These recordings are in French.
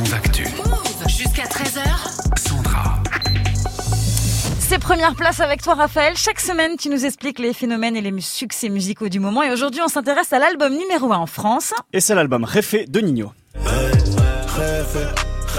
Move Actu. Jusqu'à 13h. Sandra. C'est première place avec toi Raphaël. Chaque semaine, tu nous expliques les phénomènes et les succès musicaux du moment. Et aujourd'hui, on s'intéresse à l'album numéro 1 en France. Et c'est l'album Réfé de Nino. Réfé,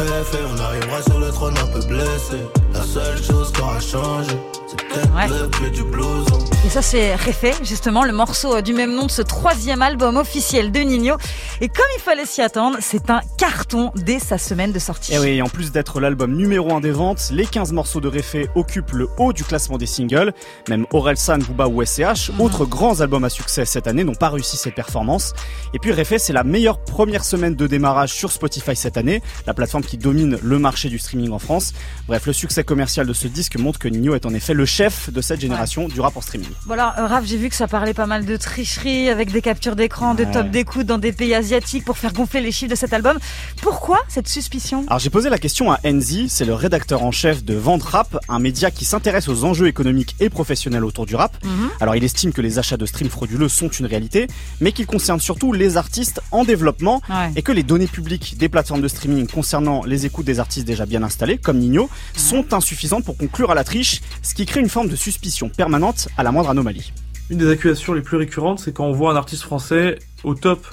réfé, on arrivera sur le trône un peu blessé. La seule chose qui aura changé, c'est peut-être Ouais. le clé du blouson. Et ça, c'est Réfé, justement, le morceau euh, du même nom de ce troisième album officiel de Nino. Et comme il fallait s'y attendre, c'est un carton dès sa semaine de sortie. Et oui, et en plus d'être l'album numéro 1 des ventes, les 15 morceaux de Réfé occupent le haut du classement des singles. Même Orelsan, Booba ou SCH, autres grands albums à succès cette année, n'ont pas réussi cette performance. Et puis Réfé, c'est la meilleure première semaine de démarrage sur Spotify cette année, la plateforme qui domine le marché du streaming en France. Bref, le succès commercial de ce disque montre que Nino est en effet le chef de cette génération du rap en streaming. Bon alors, euh, Raph, j'ai vu que ça parlait pas mal de tricherie avec des captures d'écran, de Ouais. top d'écoute dans des pays asiatiques pour faire gonfler les chiffres de cet album. Pourquoi cette suspicion? Alors j'ai posé la question à Enzi, c'est le rédacteur en chef de Vente Rap, un média qui s'intéresse aux enjeux économiques et professionnels autour du rap. Mhm. Alors il estime que les achats de streams frauduleux sont une réalité, mais qu'ils concernent surtout les artistes en développement Ouais. et que les données publiques des plateformes de streaming concernant les écoutes des artistes déjà bien installés, comme Nino, sont insuffisantes pour conclure à la triche, ce qui crée une forme de suspicion permanente à la moindre anomalie. Une des accusations les plus récurrentes, c'est quand on voit un artiste français au top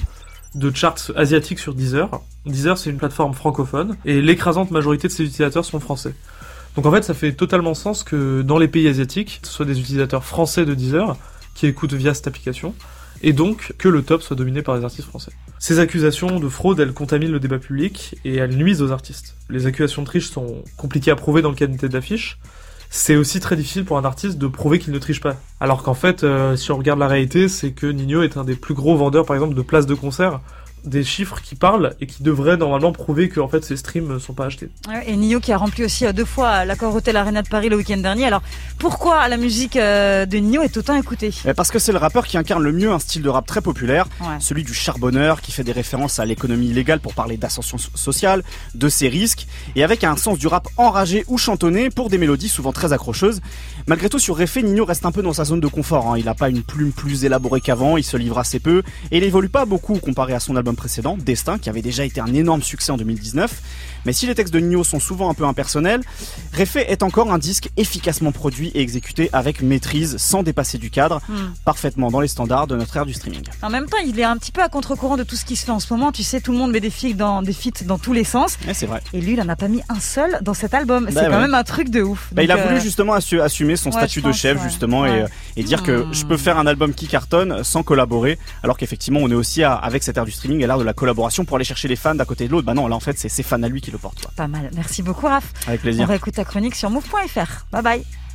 de charts asiatiques sur Deezer. Deezer, c'est une plateforme francophone, et l'écrasante majorité de ses utilisateurs sont français. Donc en fait, ça fait totalement sens que dans les pays asiatiques, ce soit des utilisateurs français de Deezer qui écoutent via cette application, et donc que le top soit dominé par des artistes français. Ces accusations de fraude, elles contaminent le débat public et elles nuisent aux artistes. Les accusations de triche sont compliquées à prouver dans le tête d'affiche, c'est aussi très difficile pour un artiste de prouver qu'il ne triche pas. Alors qu'en fait, euh, si on regarde la réalité, c'est que Nino est un des plus gros vendeurs, par exemple, de places de concert. Des chiffres qui parlent et qui devraient normalement prouver que en fait ces streams ne sont pas achetés. Et Nio qui a rempli aussi euh, deux fois l'accord Hôtel Arena de Paris le week-end dernier. Alors pourquoi la musique euh, de Nio est autant écoutée? Parce que c'est le rappeur qui incarne le mieux un style de rap très populaire, Ouais. celui du charbonneur qui fait des références à l'économie illégale pour parler d'ascension so- sociale, de ses risques, et avec un sens du rap enragé ou chantonné pour des mélodies souvent très accrocheuses. Malgré tout, sur Réfé, Nino reste un peu dans sa zone de confort. hein. Il n'a pas une plume plus élaborée qu'avant, il se livre assez peu, et il évolue pas beaucoup comparé à son album précédent, Destin, qui avait déjà été un énorme succès en 2019. Mais si les textes de Nino sont souvent un peu impersonnels, Réfé est encore un disque efficacement produit et exécuté avec maîtrise, sans dépasser du cadre, Hmm. parfaitement dans les standards de notre ère du streaming. En même temps, il est un petit peu à contre-courant de tout ce qui se fait en ce moment. Tu sais, tout le monde met des feats dans, des feats dans tous les sens. Ouais, c'est vrai. Et lui, il en a pas mis un seul dans cet album. Bah c'est quand même un truc de ouf. Bah, il a voulu euh, justement assu- assumer son ouais, statut de pense, chef ouais. justement et, euh, et dire que je peux faire un album qui cartonne sans collaborer alors qu'effectivement on est aussi à- avec cette ère du streaming à l'ère de la collaboration pour aller chercher les fans d'un côté et de l'autre. Bah non là en fait c'est ses fans à lui qui le portent. Pas mal. Merci beaucoup, Raph. Avec On plaisir. réécoute ta chronique sur move.fr. Bye bye.